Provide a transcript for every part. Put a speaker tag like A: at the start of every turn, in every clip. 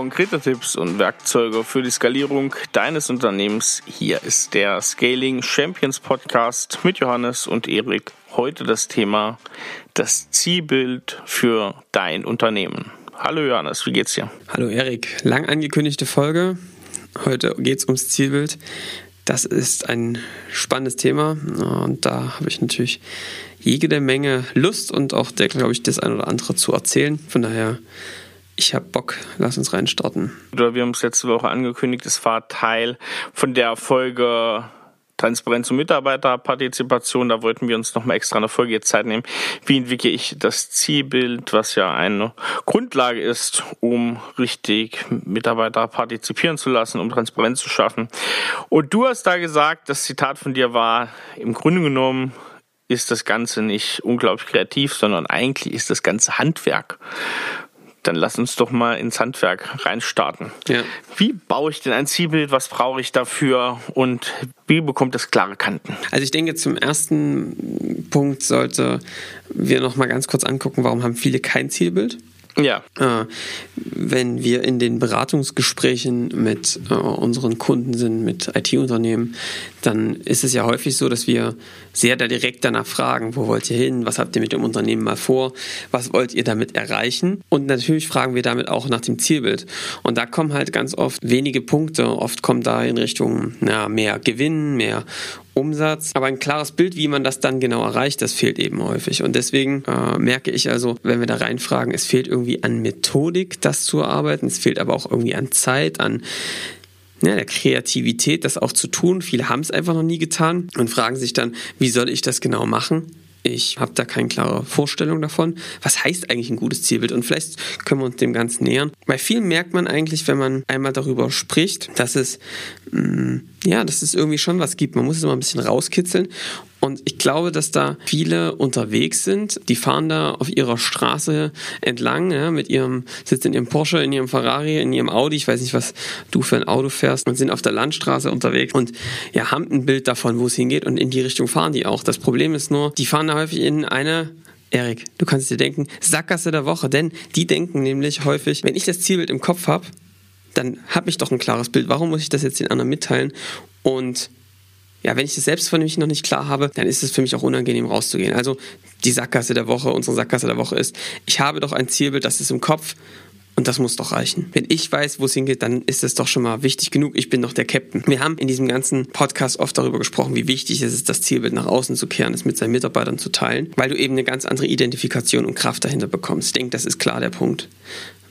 A: konkrete Tipps und Werkzeuge für die Skalierung deines Unternehmens. Hier ist der Scaling Champions Podcast mit Johannes und Erik. Heute das Thema das Zielbild für dein Unternehmen. Hallo Johannes, wie geht's dir?
B: Hallo Erik, lang angekündigte Folge. Heute geht's ums Zielbild. Das ist ein spannendes Thema und da habe ich natürlich jede Menge Lust und auch, der, glaube ich, das ein oder andere zu erzählen. Von daher ich habe Bock, lass uns reinstarten.
A: Wir haben es letzte Woche angekündigt, es war Teil von der Folge Transparenz und Mitarbeiterpartizipation. Da wollten wir uns nochmal extra eine Folge jetzt Zeit nehmen. Wie entwickle ich das Zielbild, was ja eine Grundlage ist, um richtig Mitarbeiter partizipieren zu lassen, um Transparenz zu schaffen. Und du hast da gesagt, das Zitat von dir war, im Grunde genommen ist das Ganze nicht unglaublich kreativ, sondern eigentlich ist das Ganze Handwerk dann lass uns doch mal ins Handwerk reinstarten. Ja. Wie baue ich denn ein Zielbild? Was brauche ich dafür? Und wie bekommt es klare Kanten?
B: Also ich denke, zum ersten Punkt sollte wir noch mal ganz kurz angucken, warum haben viele kein Zielbild?
A: Ja.
B: Äh, wenn wir in den Beratungsgesprächen mit äh, unseren Kunden sind, mit IT-Unternehmen, dann ist es ja häufig so, dass wir sehr da direkt danach fragen, wo wollt ihr hin, was habt ihr mit dem Unternehmen mal vor, was wollt ihr damit erreichen und natürlich fragen wir damit auch nach dem Zielbild und da kommen halt ganz oft wenige Punkte, oft kommt da in Richtung na, mehr Gewinn, mehr Umsatz. Aber ein klares Bild, wie man das dann genau erreicht, das fehlt eben häufig. Und deswegen äh, merke ich also, wenn wir da reinfragen, es fehlt irgendwie an Methodik, das zu erarbeiten. Es fehlt aber auch irgendwie an Zeit, an ja, der Kreativität, das auch zu tun. Viele haben es einfach noch nie getan und fragen sich dann, wie soll ich das genau machen? Ich habe da keine klare Vorstellung davon. Was heißt eigentlich ein gutes Zielbild? Und vielleicht können wir uns dem Ganzen nähern. Bei vielen merkt man eigentlich, wenn man einmal darüber spricht, dass es, mh, mm, ja, dass es irgendwie schon was gibt. Man muss es immer ein bisschen rauskitzeln. Und ich glaube, dass da viele unterwegs sind. Die fahren da auf ihrer Straße entlang, ja, mit ihrem, sitzen in ihrem Porsche, in ihrem Ferrari, in ihrem Audi. Ich weiß nicht, was du für ein Auto fährst und sind auf der Landstraße unterwegs und ja, haben ein Bild davon, wo es hingeht und in die Richtung fahren die auch. Das Problem ist nur, die fahren da häufig in eine Erik, du kannst dir denken, Sackgasse der Woche, denn die denken nämlich häufig, wenn ich das Zielbild im Kopf habe, dann habe ich doch ein klares Bild. Warum muss ich das jetzt den anderen mitteilen? Und ja, wenn ich das selbst von mich noch nicht klar habe, dann ist es für mich auch unangenehm rauszugehen. Also die Sackgasse der Woche, unsere Sackgasse der Woche ist, ich habe doch ein Zielbild, das ist im Kopf und das muss doch reichen. Wenn ich weiß, wo es hingeht, dann ist es doch schon mal wichtig genug. Ich bin doch der Captain. Wir haben in diesem ganzen Podcast oft darüber gesprochen, wie wichtig es ist, das Zielbild nach außen zu kehren, es mit seinen Mitarbeitern zu teilen, weil du eben eine ganz andere Identifikation und Kraft dahinter bekommst. Ich denke, das ist klar der Punkt.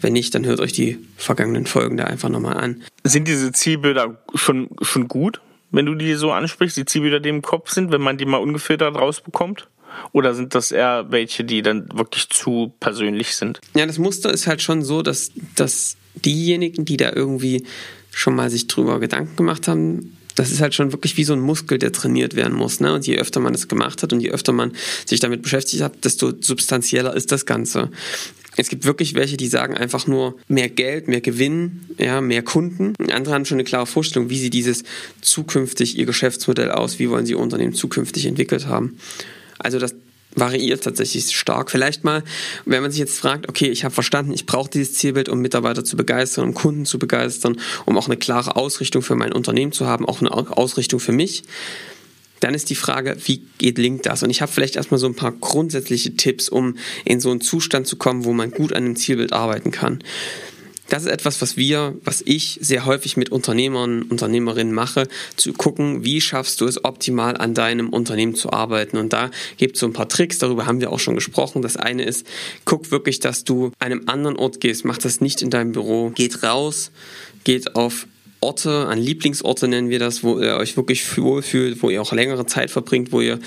B: Wenn nicht, dann hört euch die vergangenen Folgen da einfach nochmal an.
A: Sind diese Zielbilder schon, schon gut? Wenn du die so ansprichst, die Zielbilder, die im Kopf sind, wenn man die mal ungefiltert rausbekommt? Oder sind das eher welche, die dann wirklich zu persönlich sind?
B: Ja, das Muster ist halt schon so, dass, dass diejenigen, die da irgendwie schon mal sich drüber Gedanken gemacht haben, das ist halt schon wirklich wie so ein Muskel, der trainiert werden muss. Ne? Und je öfter man das gemacht hat und je öfter man sich damit beschäftigt hat, desto substanzieller ist das Ganze. Es gibt wirklich welche, die sagen einfach nur mehr Geld, mehr Gewinn, ja, mehr Kunden. Andere haben schon eine klare Vorstellung, wie sie dieses zukünftig ihr Geschäftsmodell aus, wie wollen sie ihr Unternehmen zukünftig entwickelt haben. Also das variiert tatsächlich stark. Vielleicht mal, wenn man sich jetzt fragt, okay, ich habe verstanden, ich brauche dieses Zielbild, um Mitarbeiter zu begeistern, um Kunden zu begeistern, um auch eine klare Ausrichtung für mein Unternehmen zu haben, auch eine Ausrichtung für mich dann ist die Frage, wie gelingt das? Und ich habe vielleicht erstmal so ein paar grundsätzliche Tipps, um in so einen Zustand zu kommen, wo man gut an einem Zielbild arbeiten kann. Das ist etwas, was wir, was ich sehr häufig mit Unternehmern, Unternehmerinnen mache, zu gucken, wie schaffst du es optimal an deinem Unternehmen zu arbeiten. Und da gibt es so ein paar Tricks, darüber haben wir auch schon gesprochen. Das eine ist, guck wirklich, dass du einem anderen Ort gehst, mach das nicht in deinem Büro, geht raus, geht auf Orte, an Lieblingsorte nennen wir das, wo ihr euch wirklich wohlfühlt, wo ihr auch längere Zeit verbringt, wo ihr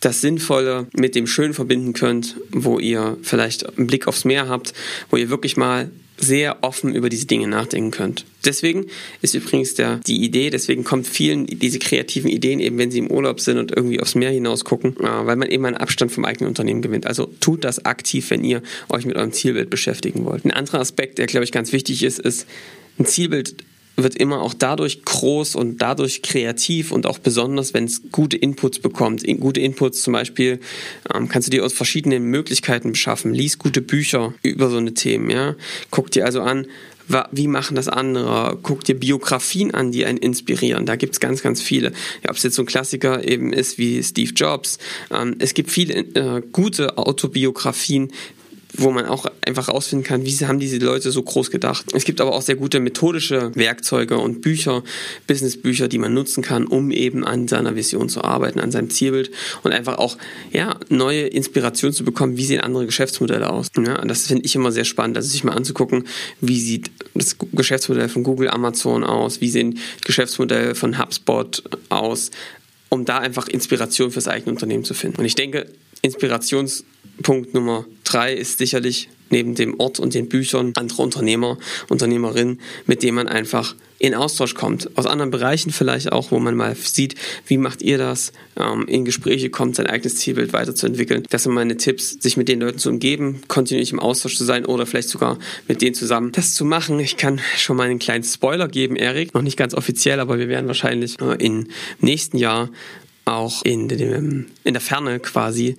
B: das Sinnvolle mit dem Schönen verbinden könnt, wo ihr vielleicht einen Blick aufs Meer habt, wo ihr wirklich mal sehr offen über diese Dinge nachdenken könnt. Deswegen ist übrigens der, die Idee, deswegen kommt vielen diese kreativen Ideen eben, wenn sie im Urlaub sind und irgendwie aufs Meer hinaus gucken, äh, weil man eben einen Abstand vom eigenen Unternehmen gewinnt. Also tut das aktiv, wenn ihr euch mit eurem Zielbild beschäftigen wollt. Ein anderer Aspekt, der glaube ich ganz wichtig ist, ist, ein Zielbild wird immer auch dadurch groß und dadurch kreativ und auch besonders, wenn es gute Inputs bekommt. Gute Inputs zum Beispiel ähm, kannst du dir aus verschiedenen Möglichkeiten beschaffen. Lies gute Bücher über so eine Themen, ja. Guck dir also an, wie machen das andere? Guck dir Biografien an, die einen inspirieren. Da gibt's ganz, ganz viele. Ja, ob es jetzt so ein Klassiker eben ist wie Steve Jobs. Ähm, es gibt viele äh, gute Autobiografien, wo man auch einfach rausfinden kann, wie haben diese Leute so groß gedacht. Es gibt aber auch sehr gute methodische Werkzeuge und Bücher, Businessbücher, die man nutzen kann, um eben an seiner Vision zu arbeiten, an seinem Zielbild und einfach auch ja, neue Inspiration zu bekommen, wie sehen andere Geschäftsmodelle aus. Ja, das finde ich immer sehr spannend, also sich mal anzugucken, wie sieht das Geschäftsmodell von Google, Amazon aus, wie sehen Geschäftsmodelle von HubSpot aus, um da einfach Inspiration fürs eigene Unternehmen zu finden. Und ich denke, Inspirationspunkt Nummer drei ist sicherlich neben dem Ort und den Büchern andere Unternehmer, Unternehmerinnen, mit denen man einfach in Austausch kommt. Aus anderen Bereichen vielleicht auch, wo man mal sieht, wie macht ihr das, ähm, in Gespräche kommt, sein eigenes Zielbild weiterzuentwickeln. Das sind meine Tipps, sich mit den Leuten zu umgeben, kontinuierlich im Austausch zu sein oder vielleicht sogar mit denen zusammen das zu machen. Ich kann schon mal einen kleinen Spoiler geben, Erik, noch nicht ganz offiziell, aber wir werden wahrscheinlich äh, im nächsten Jahr auch in, dem, in der Ferne quasi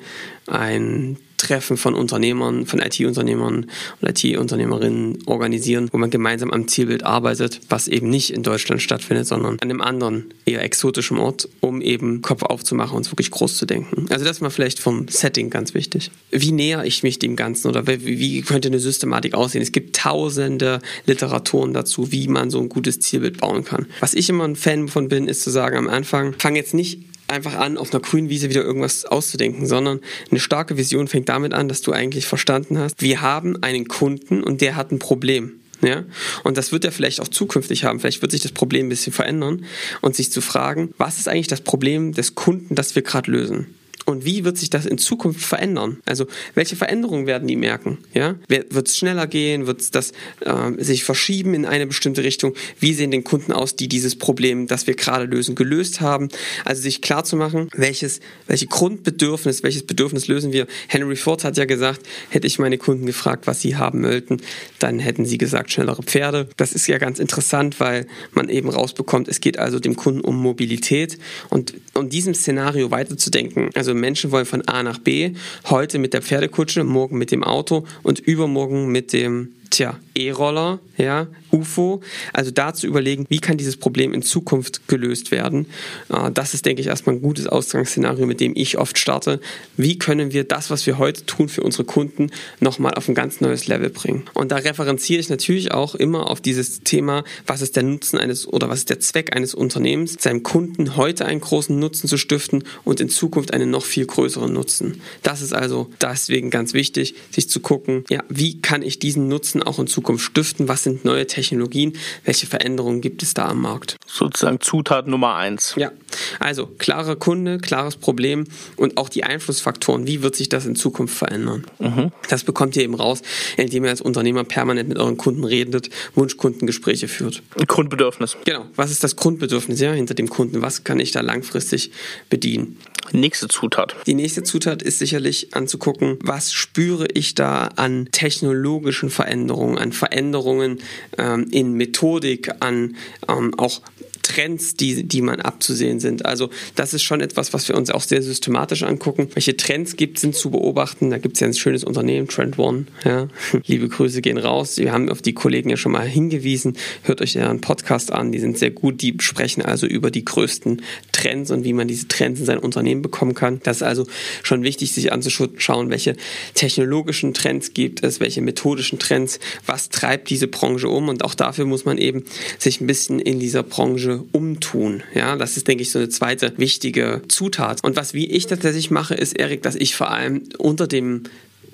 B: ein Treffen von Unternehmern, von IT-Unternehmern und IT-Unternehmerinnen organisieren, wo man gemeinsam am Zielbild arbeitet, was eben nicht in Deutschland stattfindet, sondern an einem anderen, eher exotischen Ort, um eben Kopf aufzumachen und wirklich groß zu denken. Also das mal vielleicht vom Setting ganz wichtig. Wie näher ich mich dem Ganzen oder wie könnte eine Systematik aussehen? Es gibt tausende Literaturen dazu, wie man so ein gutes Zielbild bauen kann. Was ich immer ein Fan von bin, ist zu sagen am Anfang, fang jetzt nicht einfach an, auf einer grünen Wiese wieder irgendwas auszudenken, sondern eine starke Vision fängt damit an, dass du eigentlich verstanden hast, wir haben einen Kunden und der hat ein Problem. Ja? Und das wird er vielleicht auch zukünftig haben. Vielleicht wird sich das Problem ein bisschen verändern und sich zu fragen, was ist eigentlich das Problem des Kunden, das wir gerade lösen? Und wie wird sich das in Zukunft verändern? Also welche Veränderungen werden die merken? Ja? Wird es schneller gehen? Wird das äh, sich verschieben in eine bestimmte Richtung? Wie sehen denn Kunden aus, die dieses Problem, das wir gerade lösen, gelöst haben? Also sich klar zu machen, welches, welche Grundbedürfnis, welches Bedürfnis lösen wir? Henry Ford hat ja gesagt, hätte ich meine Kunden gefragt, was sie haben wollten, dann hätten sie gesagt, schnellere Pferde. Das ist ja ganz interessant, weil man eben rausbekommt, es geht also dem Kunden um Mobilität und um diesem Szenario weiterzudenken. Also Menschen wollen von A nach B, heute mit der Pferdekutsche, morgen mit dem Auto und übermorgen mit dem tja, E-Roller, ja, UFO. Also da zu überlegen, wie kann dieses Problem in Zukunft gelöst werden. Äh, das ist, denke ich, erstmal ein gutes Ausgangsszenario, mit dem ich oft starte. Wie können wir das, was wir heute tun für unsere Kunden, nochmal auf ein ganz neues Level bringen? Und da referenziere ich natürlich auch immer auf dieses Thema, was ist der Nutzen eines oder was ist der Zweck eines Unternehmens, seinem Kunden heute einen großen Nutzen zu stiften und in Zukunft einen noch viel größeren Nutzen. Das ist also deswegen ganz wichtig, sich zu gucken, ja, wie kann ich diesen Nutzen Nutzen auch in Zukunft stiften? Was sind neue Technologien? Welche Veränderungen gibt es da am Markt?
A: Sozusagen Zutat Nummer eins.
B: Ja, also klarer Kunde, klares Problem und auch die Einflussfaktoren. Wie wird sich das in Zukunft verändern? Mhm. Das bekommt ihr eben raus, indem ihr als Unternehmer permanent mit euren Kunden redet, Wunschkundengespräche führt.
A: Grundbedürfnis.
B: Genau. Was ist das Grundbedürfnis ja, hinter dem Kunden? Was kann ich da langfristig bedienen?
A: Nächste Zutat.
B: Die nächste Zutat ist sicherlich anzugucken, was spüre ich da an technologischen Veränderungen, an Veränderungen ähm, in Methodik, an ähm, auch Trends, die, die man abzusehen sind. Also das ist schon etwas, was wir uns auch sehr systematisch angucken. Welche Trends gibt sind zu beobachten. Da gibt es ja ein schönes Unternehmen, Trend One. Ja. Liebe Grüße gehen raus. Wir haben auf die Kollegen ja schon mal hingewiesen. Hört euch einen Podcast an. Die sind sehr gut. Die sprechen also über die größten Trends und wie man diese Trends in sein Unternehmen bekommen kann. Das ist also schon wichtig, sich anzuschauen, welche technologischen Trends gibt es, welche methodischen Trends, was treibt diese Branche um. Und auch dafür muss man eben sich ein bisschen in dieser Branche Branche umtun. Ja, das ist, denke ich, so eine zweite wichtige Zutat. Und was wie ich tatsächlich mache, ist, Erik, dass ich vor allem unter dem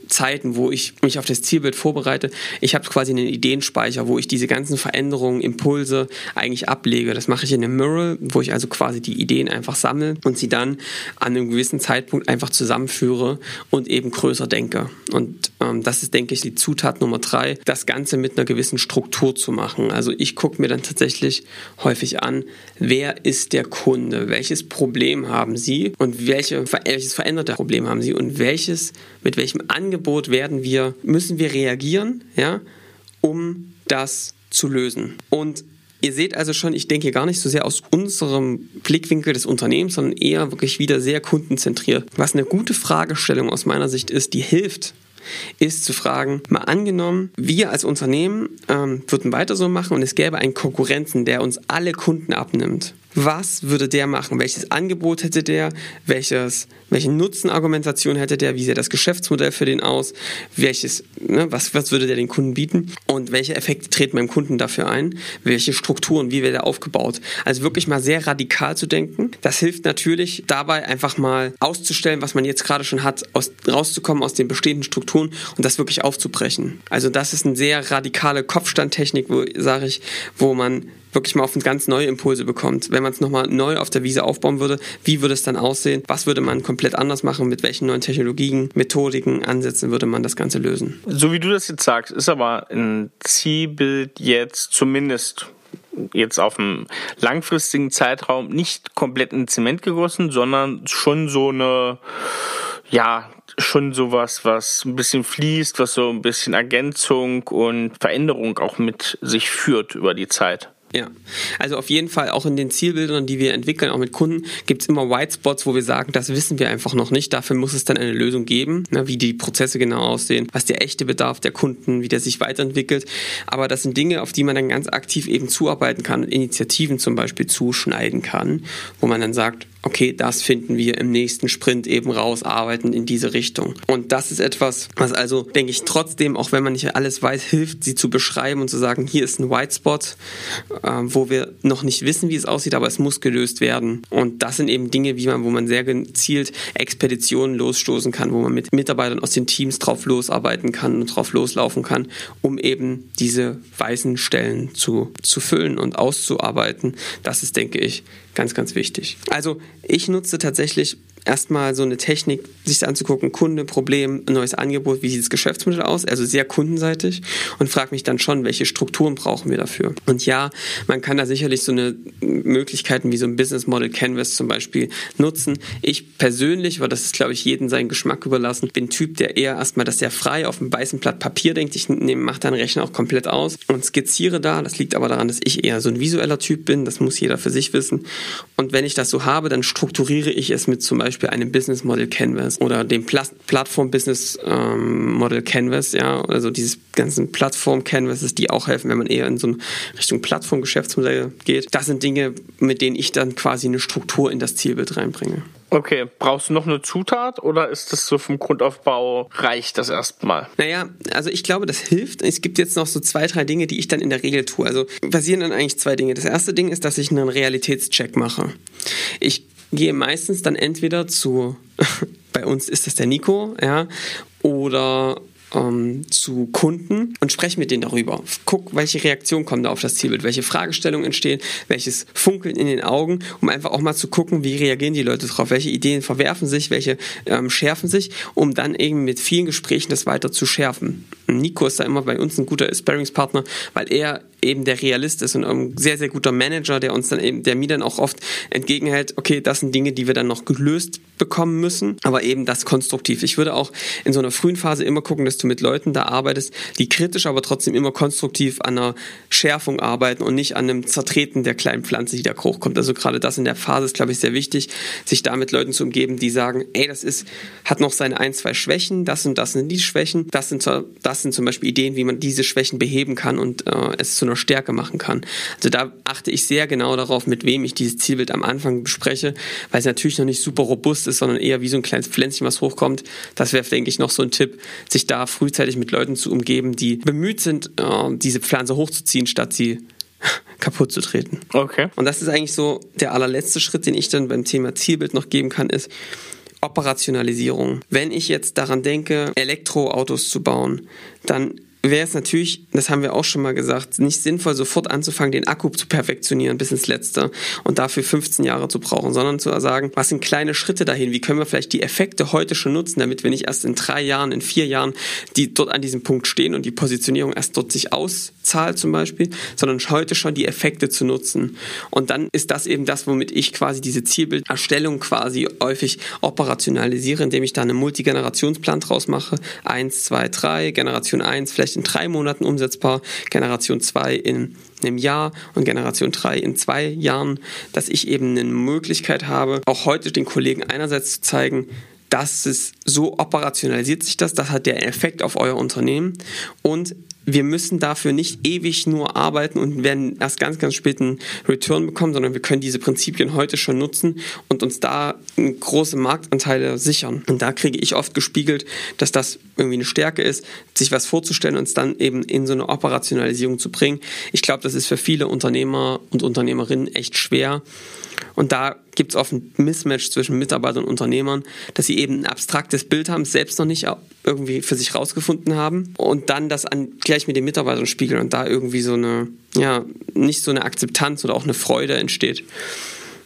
B: Zeiten, wo ich mich auf das Zielbild vorbereite. Ich habe quasi einen Ideenspeicher, wo ich diese ganzen Veränderungen, Impulse eigentlich ablege. Das mache ich in einem Mural, wo ich also quasi die Ideen einfach sammle und sie dann an einem gewissen Zeitpunkt einfach zusammenführe und eben größer denke. Und ähm, das ist, denke ich, die Zutat Nummer drei, das Ganze mit einer gewissen Struktur zu machen. Also ich gucke mir dann tatsächlich häufig an, wer ist der Kunde, welches Problem haben sie und welche, welches veränderte Problem haben sie und welches, mit welchem Angebot Angebot werden wir, müssen wir reagieren, ja, um das zu lösen. Und Ihr seht also schon, ich denke gar nicht so sehr aus unserem Blickwinkel des Unternehmens, sondern eher wirklich wieder sehr kundenzentriert. Was eine gute Fragestellung aus meiner Sicht ist, die hilft, ist zu fragen, mal angenommen, wir als Unternehmen ähm, würden weiter so machen und es gäbe einen Konkurrenten, der uns alle Kunden abnimmt was würde der machen? Welches Angebot hätte der? Welches, welche Nutzenargumentation hätte der? Wie sähe das Geschäftsmodell für den aus? Welches, ne, was, was würde der den Kunden bieten? Und welche Effekte treten beim Kunden dafür ein? Welche Strukturen, wie wäre der aufgebaut? Also wirklich mal sehr radikal zu denken. Das hilft natürlich dabei, einfach mal auszustellen, was man jetzt gerade schon hat, aus, rauszukommen aus den bestehenden Strukturen und das wirklich aufzubrechen. Also das ist eine sehr radikale Kopfstandtechnik, sage ich, wo man wirklich mal auf ganz neue Impulse bekommt. Wenn man es nochmal neu auf der Wiese aufbauen würde, wie würde es dann aussehen? Was würde man komplett anders machen? Mit welchen neuen Technologien, Methodiken, Ansätzen würde man das Ganze lösen?
A: So wie du das jetzt sagst, ist aber ein Zielbild jetzt zumindest jetzt auf einem langfristigen Zeitraum nicht komplett in Zement gegossen, sondern schon so eine, ja, schon sowas, was ein bisschen fließt, was so ein bisschen Ergänzung und Veränderung auch mit sich führt über die Zeit.
B: Ja, also auf jeden Fall auch in den Zielbildern, die wir entwickeln, auch mit Kunden, gibt es immer White Spots, wo wir sagen, das wissen wir einfach noch nicht. Dafür muss es dann eine Lösung geben, ne, wie die Prozesse genau aussehen, was der echte Bedarf der Kunden, wie der sich weiterentwickelt. Aber das sind Dinge, auf die man dann ganz aktiv eben zuarbeiten kann, Initiativen zum Beispiel zuschneiden kann, wo man dann sagt, okay, das finden wir im nächsten Sprint eben raus, arbeiten in diese Richtung. Und das ist etwas, was also, denke ich, trotzdem, auch wenn man nicht alles weiß, hilft, sie zu beschreiben und zu sagen, hier ist ein White Spot, äh, wo wir noch nicht wissen, wie es aussieht, aber es muss gelöst werden. Und das sind eben Dinge, wie man, wo man sehr gezielt Expeditionen losstoßen kann, wo man mit Mitarbeitern aus den Teams drauf losarbeiten kann und drauf loslaufen kann, um eben diese weißen Stellen zu, zu füllen und auszuarbeiten. Das ist, denke ich, ganz, ganz wichtig. Also ich nutze tatsächlich erstmal so eine Technik, sich anzugucken, Kunde, Problem, neues Angebot, wie sieht das Geschäftsmodell aus, also sehr kundenseitig und frage mich dann schon, welche Strukturen brauchen wir dafür. Und ja, man kann da sicherlich so eine Möglichkeiten wie so ein Business Model Canvas zum Beispiel nutzen. Ich persönlich, weil das ist glaube ich jedem seinen Geschmack überlassen, bin Typ, der eher erstmal das sehr frei auf einem weißen Blatt Papier denkt. Ich mache dann Rechner auch komplett aus und skizziere da. Das liegt aber daran, dass ich eher so ein visueller Typ bin. Das muss jeder für sich wissen. Und wenn ich das so habe, dann strukturiere ich es mit zum Beispiel Beispiel einem Business Model Canvas oder dem Pla Plattform Business ähm, Model Canvas, ja, also dieses ganzen Plattform Canvases, die auch helfen, wenn man eher in so eine Richtung Plattform Geschäftsmodell geht. Das sind Dinge, mit denen ich dann quasi eine Struktur in das Zielbild reinbringe.
A: Okay, brauchst du noch eine Zutat oder ist das so vom Grundaufbau reicht das erstmal?
B: Naja, also ich glaube, das hilft. Es gibt jetzt noch so zwei, drei Dinge, die ich dann in der Regel tue. Also passieren dann eigentlich zwei Dinge. Das erste Ding ist, dass ich einen Realitätscheck mache. Ich gehe meistens dann entweder zu, bei uns ist das der Nico, ja, oder ähm, zu Kunden und spreche mit denen darüber. Guck, welche Reaktion kommt da auf das Zielbild, welche Fragestellungen entstehen, welches Funkeln in den Augen, um einfach auch mal zu gucken, wie reagieren die Leute drauf, welche Ideen verwerfen sich, welche ähm, schärfen sich, um dann eben mit vielen Gesprächen das weiter zu schärfen. Nico ist da immer bei uns ein guter Sparringspartner, weil er eben der Realist ist und ein sehr, sehr guter Manager, der uns dann eben, der mir dann auch oft entgegenhält, okay, das sind Dinge, die wir dann noch gelöst bekommen müssen, aber eben das konstruktiv. Ich würde auch in so einer frühen Phase immer gucken, dass du mit Leuten da arbeitest, die kritisch, aber trotzdem immer konstruktiv an einer Schärfung arbeiten und nicht an einem Zertreten der kleinen Pflanze, die da hochkommt. Also gerade das in der Phase ist, glaube ich, sehr wichtig, sich da mit Leuten zu umgeben, die sagen, ey, das ist, hat noch seine ein, zwei Schwächen, das und das sind die Schwächen, das sind, das sind zum Beispiel Ideen, wie man diese Schwächen beheben kann und äh, es zu einer Stärke machen kann. Also da achte ich sehr genau darauf, mit wem ich dieses Zielbild am Anfang bespreche, weil es natürlich noch nicht super robust ist, sondern eher wie so ein kleines Pflänzchen, was hochkommt. Das wäre, denke ich, noch so ein Tipp, sich da frühzeitig mit Leuten zu umgeben, die bemüht sind, äh, diese Pflanze hochzuziehen, statt sie kaputt zu treten.
A: Okay.
B: Und das ist eigentlich so der allerletzte Schritt, den ich dann beim Thema Zielbild noch geben kann, ist, Operationalisierung. Wenn ich jetzt daran denke, Elektroautos zu bauen, dann wäre es natürlich, das haben wir auch schon mal gesagt, nicht sinnvoll, sofort anzufangen, den Akku zu perfektionieren bis ins Letzte und dafür 15 Jahre zu brauchen, sondern zu sagen, was sind kleine Schritte dahin? Wie können wir vielleicht die Effekte heute schon nutzen, damit wir nicht erst in drei Jahren, in vier Jahren, die dort an diesem Punkt stehen und die Positionierung erst dort sich auszahlt zum Beispiel, sondern heute schon die Effekte zu nutzen. Und dann ist das eben das, womit ich quasi diese Zielbilderstellung quasi häufig operationalisiere, indem ich da einen Multigenerationsplan draus mache. Eins, zwei, drei, Generation eins, vielleicht in drei Monaten umsetzbar, Generation 2 in einem Jahr und Generation 3 in zwei Jahren, dass ich eben eine Möglichkeit habe, auch heute den Kollegen einerseits zu zeigen, das ist, so operationalisiert sich das, das hat der Effekt auf euer Unternehmen und wir müssen dafür nicht ewig nur arbeiten und werden erst ganz, ganz spät einen Return bekommen, sondern wir können diese Prinzipien heute schon nutzen und uns da große Marktanteile sichern. Und da kriege ich oft gespiegelt, dass das irgendwie eine Stärke ist, sich was vorzustellen und es dann eben in so eine Operationalisierung zu bringen. Ich glaube, das ist für viele Unternehmer und Unternehmerinnen echt schwer. Und da gibt es oft ein Mismatch zwischen Mitarbeitern und Unternehmern, dass sie eben ein abstraktes Bild haben, selbst noch nicht irgendwie für sich rausgefunden haben und dann das an, gleich mit den Mitarbeitern spiegeln und da irgendwie so eine, ja, nicht so eine Akzeptanz oder auch eine Freude entsteht.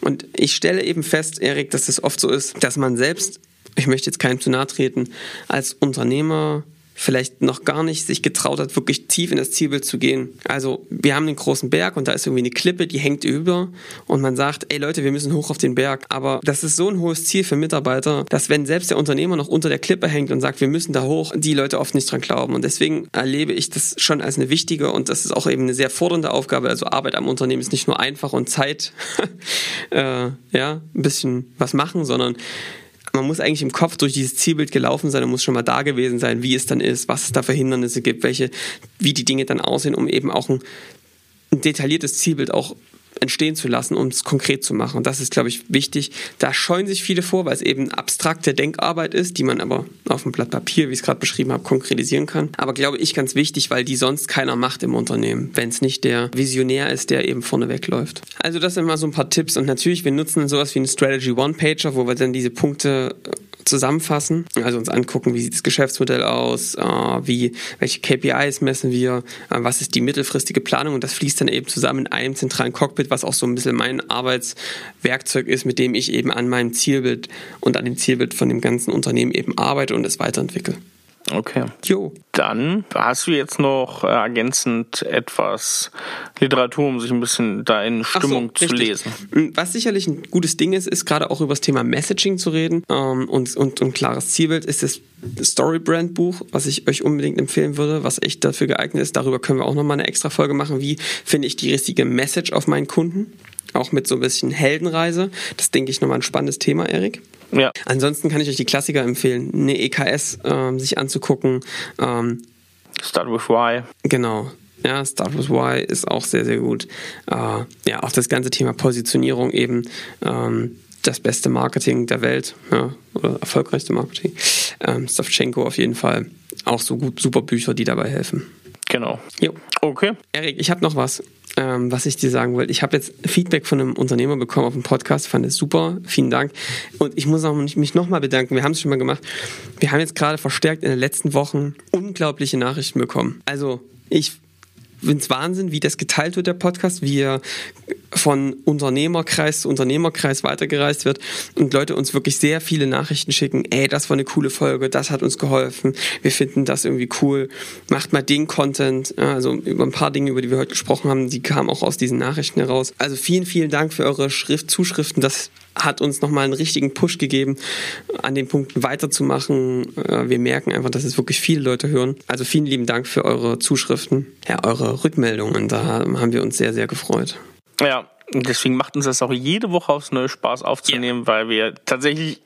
B: Und ich stelle eben fest, Erik, dass das oft so ist, dass man selbst, ich möchte jetzt keinem zu nahe treten, als Unternehmer vielleicht noch gar nicht sich getraut hat, wirklich tief in das Zielbild zu gehen. Also wir haben einen großen Berg und da ist irgendwie eine Klippe, die hängt über und man sagt, ey Leute, wir müssen hoch auf den Berg. Aber das ist so ein hohes Ziel für Mitarbeiter, dass wenn selbst der Unternehmer noch unter der Klippe hängt und sagt, wir müssen da hoch, die Leute oft nicht dran glauben. Und deswegen erlebe ich das schon als eine wichtige und das ist auch eben eine sehr fordernde Aufgabe. Also Arbeit am Unternehmen ist nicht nur einfach und Zeit, äh, ja, ein bisschen was machen, sondern man muss eigentlich im Kopf durch dieses Zielbild gelaufen sein und muss schon mal da gewesen sein, wie es dann ist, was es da für Hindernisse gibt, welche, wie die Dinge dann aussehen, um eben auch ein, ein detailliertes Zielbild auch entstehen zu lassen, um es konkret zu machen. Und das ist, glaube ich, wichtig. Da scheuen sich viele vor, weil es eben abstrakte Denkarbeit ist, die man aber auf dem Blatt Papier, wie ich es gerade beschrieben habe, konkretisieren kann. Aber glaube ich ganz wichtig, weil die sonst keiner macht im Unternehmen, wenn es nicht der Visionär ist, der eben vorne wegläuft. Also das sind mal so ein paar Tipps. Und natürlich, wir nutzen sowas wie eine Strategy One-Pager, wo wir dann diese Punkte äh, zusammenfassen, also uns angucken, wie sieht das Geschäftsmodell aus, äh, wie, welche KPIs messen wir, äh, was ist die mittelfristige Planung und das fließt dann eben zusammen in einem zentralen Cockpit, was auch so ein bisschen mein Arbeitswerkzeug ist, mit dem ich eben an meinem Zielbild und an dem Zielbild von dem ganzen Unternehmen eben arbeite und es weiterentwickle.
A: Okay. Jo. Dann hast du jetzt noch äh, ergänzend etwas Literatur, um sich ein bisschen da in Stimmung so, zu lesen.
B: Hm, was sicherlich ein gutes Ding ist, ist gerade auch über das Thema Messaging zu reden ähm, und, und ein klares Zielbild ist das Storybrand Buch, was ich euch unbedingt empfehlen würde, was echt dafür geeignet ist. Darüber können wir auch nochmal eine extra Folge machen. Wie finde ich die richtige Message auf meinen Kunden? Auch mit so ein bisschen Heldenreise. Das denke ich nochmal ein spannendes Thema, Erik. Ja. Ansonsten kann ich euch die Klassiker empfehlen, eine EKS ähm, sich anzugucken. Ähm,
A: Start with Why.
B: Genau. Ja, Start with Why ist auch sehr, sehr gut. Äh, ja, auch das ganze Thema Positionierung eben. Ähm, das beste Marketing der Welt ja, oder erfolgreichste Marketing. Ähm, Stavchenko auf jeden Fall. Auch so gut, super Bücher, die dabei helfen.
A: Genau. Jo. Okay.
B: Erik, ich habe noch was ähm, was ich dir sagen wollte. Ich habe jetzt Feedback von einem Unternehmer bekommen auf dem Podcast, fand es super. Vielen Dank. Und ich muss auch mich nochmal bedanken. Wir haben es schon mal gemacht. Wir haben jetzt gerade verstärkt in den letzten Wochen unglaubliche Nachrichten bekommen. Also ich finde es Wahnsinn, wie das geteilt wird, der Podcast, wie er von Unternehmerkreis zu Unternehmerkreis weitergereist wird und Leute uns wirklich sehr viele Nachrichten schicken, ey, das war eine coole Folge, das hat uns geholfen, wir finden das irgendwie cool, macht mal den Content, also über ein paar Dinge, über die wir heute gesprochen haben, die kamen auch aus diesen Nachrichten heraus. Also vielen, vielen Dank für eure Schrift, Zuschriften, das hat uns nochmal einen richtigen Push gegeben, an den Punkten weiterzumachen. Äh, wir merken einfach, dass es wirklich viele Leute hören. Also vielen lieben Dank für eure Zuschriften, ja, eure Rückmeldungen. Da haben wir uns sehr, sehr gefreut.
A: Ja, deswegen macht uns das auch jede Woche aufs neue Spaß aufzunehmen, ja. weil wir tatsächlich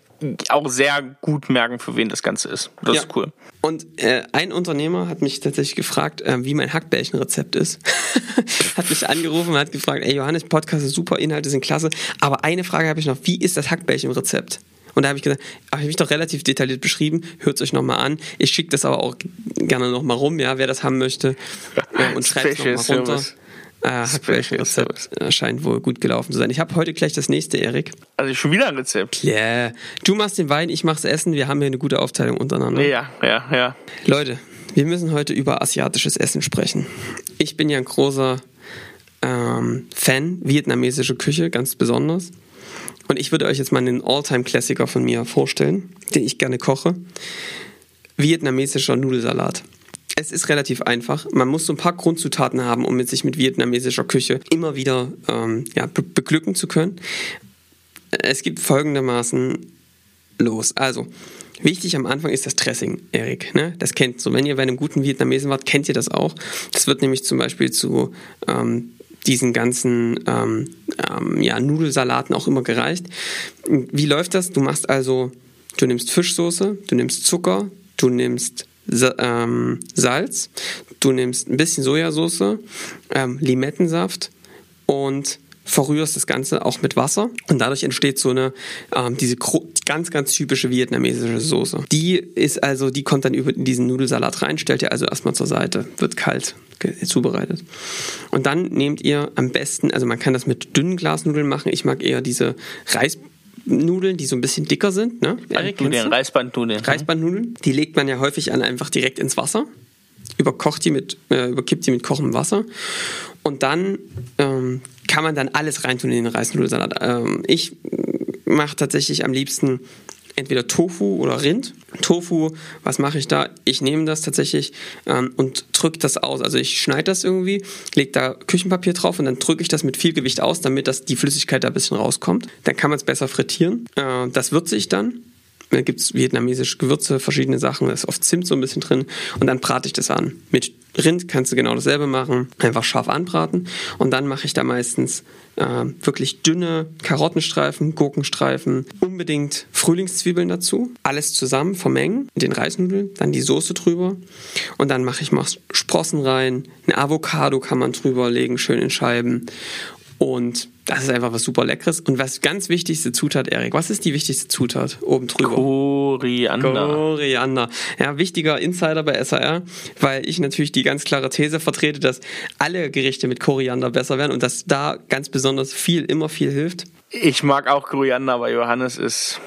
A: auch sehr gut merken, für wen das Ganze ist. Das ja. ist cool.
B: Und äh, ein Unternehmer hat mich tatsächlich gefragt, äh, wie mein Hackbällchenrezept ist. hat mich angerufen und hat gefragt, ey Johannes, Podcast ist super, Inhalte sind klasse, aber eine Frage habe ich noch, wie ist das Hackbällchenrezept? Und da habe ich gesagt, habe ich doch relativ detailliert beschrieben, hört es euch nochmal an. Ich schicke das aber auch gerne nochmal rum, ja, wer das haben möchte. Äh, und schreibt es nochmal runter. Service. Ah, Hackfleischrezept scheint wohl gut gelaufen zu sein. Ich habe heute gleich das nächste, Erik.
A: Also schon wieder ein Rezept.
B: Ja. Yeah. Du machst den Wein, ich mach's Essen. Wir haben hier eine gute Aufteilung untereinander.
A: Ja, ja, ja.
B: Leute, wir müssen heute über asiatisches Essen sprechen. Ich bin ja ein großer ähm, Fan vietnamesischer Küche, ganz besonders. Und ich würde euch jetzt mal einen All-Time-Klassiker von mir vorstellen, den ich gerne koche. Vietnamesischer Nudelsalat. Es ist relativ einfach. Man muss so ein paar Grundzutaten haben, um sich mit vietnamesischer Küche immer wieder ähm, ja, be beglücken zu können. Es gibt folgendermaßen los. Also, Wichtig am Anfang ist das Dressing, Erik. Ne? Das kennt so. Wenn ihr bei einem guten Vietnamesen wart, kennt ihr das auch. Das wird nämlich zum Beispiel zu ähm, diesen ganzen ähm, ähm, ja, Nudelsalaten auch immer gereicht. Wie läuft das? Du machst also du nimmst Fischsoße, du nimmst Zucker, du nimmst ähm, Salz, du nimmst ein bisschen Sojasauce, ähm, Limettensaft und verrührst das Ganze auch mit Wasser und dadurch entsteht so eine ähm, diese ganz ganz typische vietnamesische Soße. Die ist also die kommt dann über diesen Nudelsalat rein, stellt ihr also erstmal zur Seite, wird kalt zubereitet. Und dann nehmt ihr am besten, also man kann das mit dünnen Glasnudeln machen. Ich mag eher diese Reis Nudeln, die so ein bisschen dicker sind. Ne?
A: Nudeln, Reisbandnudeln.
B: Reisbandnudeln. Die legt man ja häufig an einfach direkt ins Wasser. Überkocht die mit, äh, überkippt die mit kochendem Wasser. Und dann ähm, kann man dann alles reintun in den Reisnudelsalat. Ähm, ich mache tatsächlich am liebsten entweder Tofu oder Rind. Tofu, was mache ich da? Ich nehme das tatsächlich ähm, und drücke das aus. Also ich schneide das irgendwie, lege da Küchenpapier drauf und dann drücke ich das mit viel Gewicht aus, damit das die Flüssigkeit da ein bisschen rauskommt. Dann kann man es besser frittieren. Äh, das würze ich dann. Da gibt es vietnamesische Gewürze, verschiedene Sachen, da ist oft Zimt so ein bisschen drin. Und dann brate ich das an. Mit Rind kannst du genau dasselbe machen, einfach scharf anbraten. Und dann mache ich da meistens äh, wirklich dünne Karottenstreifen, Gurkenstreifen, unbedingt Frühlingszwiebeln dazu, alles zusammen vermengen, den Reisnudeln, dann die Soße drüber. Und dann mache ich mal Sprossen rein, eine Avocado kann man drüber legen, schön in Scheiben und das ist einfach was super Leckeres. Und was ganz wichtigste Zutat, Erik, was ist die wichtigste Zutat oben drüber?
A: Koriander.
B: Koriander. Ja, wichtiger Insider bei SAR, weil ich natürlich die ganz klare These vertrete, dass alle Gerichte mit Koriander besser werden und dass da ganz besonders viel, immer viel hilft.
A: Ich mag auch Koriander, aber Johannes ist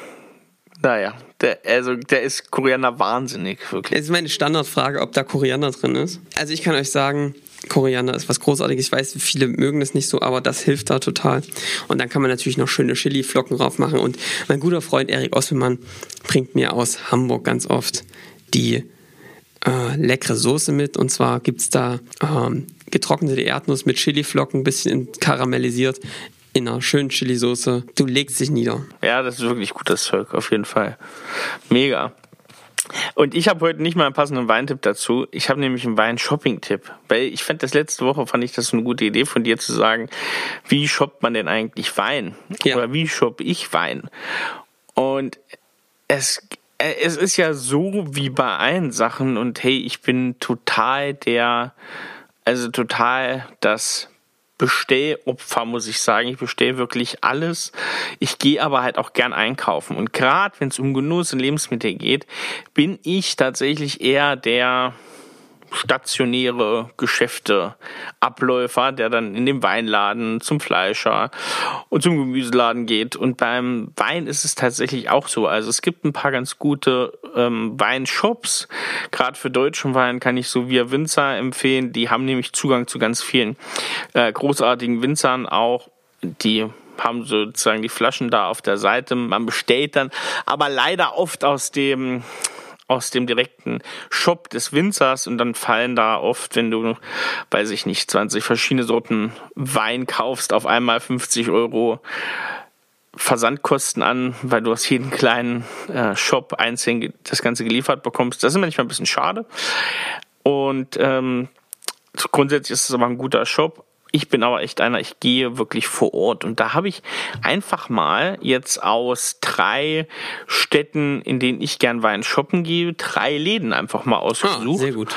A: naja, der, also der ist Koriander wahnsinnig, wirklich.
B: Es ist meine Standardfrage, ob da Koriander drin ist. Also ich kann euch sagen, Koriander ist was Großartiges. Ich weiß, viele mögen das nicht so, aber das hilft da total. Und dann kann man natürlich noch schöne Chili-Flocken drauf machen. Und mein guter Freund Erik Osselmann bringt mir aus Hamburg ganz oft die äh, leckere Soße mit. Und zwar gibt es da ähm, getrocknete Erdnuss mit Chili-Flocken, ein bisschen karamellisiert in einer schönen Chili-Soße. Du legst dich nieder.
A: Ja, das ist wirklich gutes Zeug, auf jeden Fall. Mega. Und ich habe heute nicht mal einen passenden Weintipp dazu. Ich habe nämlich einen Wein-Shopping-Tipp. Weil ich fand das letzte Woche, fand ich das eine gute Idee von dir zu sagen, wie shoppt man denn eigentlich Wein? Ja. Oder wie shoppe ich Wein? Und es, es ist ja so wie bei allen Sachen und hey, ich bin total der, also total das Bestellopfer, muss ich sagen. Ich bestelle wirklich alles. Ich gehe aber halt auch gern einkaufen. Und gerade wenn es um Genuss und Lebensmittel geht, bin ich tatsächlich eher der stationäre Geschäfte Abläufer, der dann in den Weinladen zum Fleischer und zum Gemüseladen geht. Und beim Wein ist es tatsächlich auch so. Also es gibt ein paar ganz gute ähm, Weinshops. Gerade für deutschen Wein kann ich so via Winzer empfehlen. Die haben nämlich Zugang zu ganz vielen äh, großartigen Winzern auch, die haben sozusagen die Flaschen da auf der Seite. Man bestellt dann aber leider oft aus dem aus dem direkten Shop des Winzers und dann fallen da oft, wenn du, weiß ich nicht, 20 verschiedene Sorten Wein kaufst, auf einmal 50 Euro Versandkosten an, weil du aus jedem kleinen äh, Shop einzeln das Ganze geliefert bekommst. Das ist manchmal ein bisschen schade. Und ähm, grundsätzlich ist es aber ein guter Shop. Ich bin aber echt einer, ich gehe wirklich vor Ort. Und da habe ich einfach mal jetzt aus drei Städten, in denen ich gern Wein shoppen gehe, drei Läden einfach mal ausgesucht. Ah,
B: sehr gut.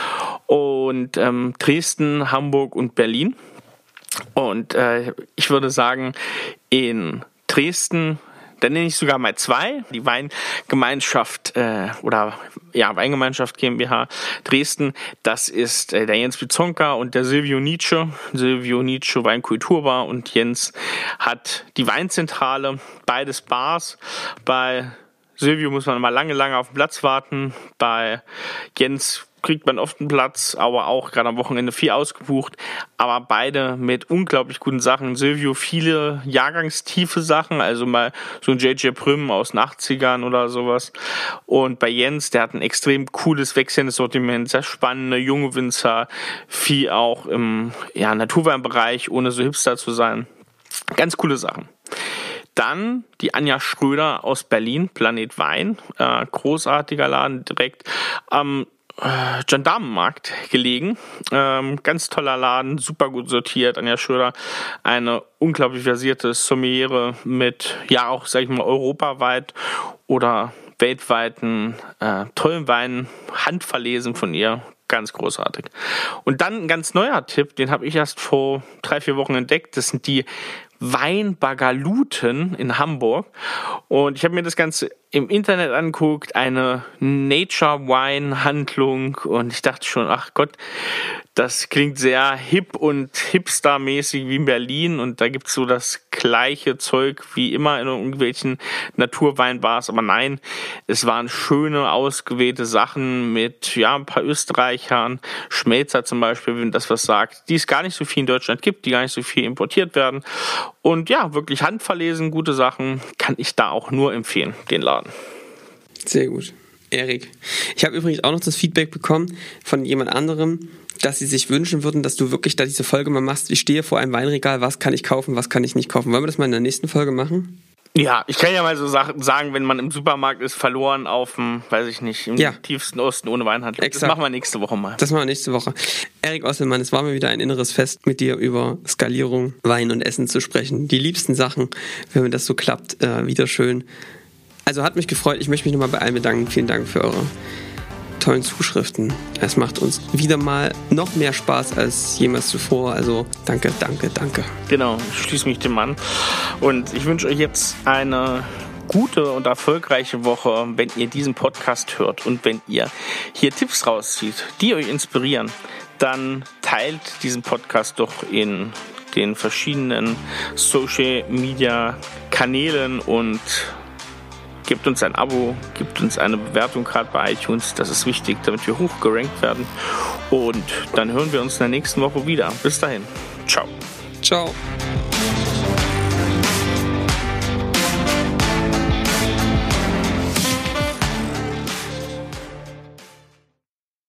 A: Und ähm, Dresden, Hamburg und Berlin. Und äh, ich würde sagen, in Dresden dann nenne ich sogar mal zwei. Die Weingemeinschaft äh, oder ja, Weingemeinschaft GmbH Dresden. Das ist äh, der Jens Bizonka und der Silvio Nietzsche. Silvio Nietzsche Weinkulturbar und Jens hat die Weinzentrale, beides Bars. Bei Silvio muss man mal lange, lange auf den Platz warten. Bei Jens kriegt man oft einen Platz, aber auch gerade am Wochenende viel ausgebucht. Aber beide mit unglaublich guten Sachen. Silvio viele jahrgangstiefe Sachen, also mal so ein JJ Prüm aus den 80ern oder sowas. Und bei Jens, der hat ein extrem cooles wechselndes Sortiment, sehr spannende junge Winzer, viel auch im ja, Naturweinbereich, ohne so hipster zu sein. Ganz coole Sachen. Dann die Anja Schröder aus Berlin, Planet Wein, äh, großartiger Laden direkt am äh, Gendarmenmarkt gelegen. Ähm, ganz toller Laden, super gut sortiert. Anja Schröder, eine unglaublich versierte Sommeliere mit, ja auch, sag ich mal, europaweit oder weltweiten äh, tollen Weinen handverlesen von ihr. Ganz großartig. Und dann ein ganz neuer Tipp, den habe ich erst vor drei, vier Wochen entdeckt. Das sind die Weinbagaluten in Hamburg. Und ich habe mir das Ganze im Internet anguckt, eine Nature Wine Handlung und ich dachte schon, ach Gott, das klingt sehr hip und hipstermäßig wie in Berlin und da gibt's so das gleiche Zeug wie immer in irgendwelchen Naturweinbars, aber nein, es waren schöne, ausgewählte Sachen mit, ja, ein paar Österreichern, Schmelzer zum Beispiel, wenn das was sagt, die es gar nicht so viel in Deutschland gibt, die gar nicht so viel importiert werden und ja, wirklich handverlesen, gute Sachen, kann ich da auch nur empfehlen, den Laden.
B: Sehr gut. Erik. Ich habe übrigens auch noch das Feedback bekommen von jemand anderem, dass sie sich wünschen würden, dass du wirklich da diese Folge mal machst. Ich stehe vor einem Weinregal, was kann ich kaufen, was kann ich nicht kaufen. Wollen wir das mal in der nächsten Folge machen?
A: Ja, ich kann ja mal so sagen, wenn man im Supermarkt ist, verloren auf dem, weiß ich nicht, im ja. tiefsten Osten ohne Weinhandel. Exakt. Das machen wir nächste Woche mal.
B: Das machen wir nächste Woche. Erik Osselmann, es war mir wieder ein inneres Fest, mit dir über Skalierung, Wein und Essen zu sprechen. Die liebsten Sachen, wenn mir das so klappt, äh, wieder schön. Also hat mich gefreut. Ich möchte mich nochmal bei allen bedanken. Vielen Dank für eure tollen Zuschriften. Es macht uns wieder mal noch mehr Spaß als jemals zuvor. Also danke, danke, danke.
A: Genau, ich schließe mich dem an. Und ich wünsche euch jetzt eine gute und erfolgreiche Woche, wenn ihr diesen Podcast hört und wenn ihr hier Tipps rauszieht, die euch inspirieren, dann teilt diesen Podcast doch in den verschiedenen Social Media Kanälen und Gebt uns ein Abo, gebt uns eine Bewertung gerade bei iTunes. Das ist wichtig, damit wir hoch gerankt werden. Und dann hören wir uns in der nächsten Woche wieder. Bis dahin. Ciao.
B: Ciao.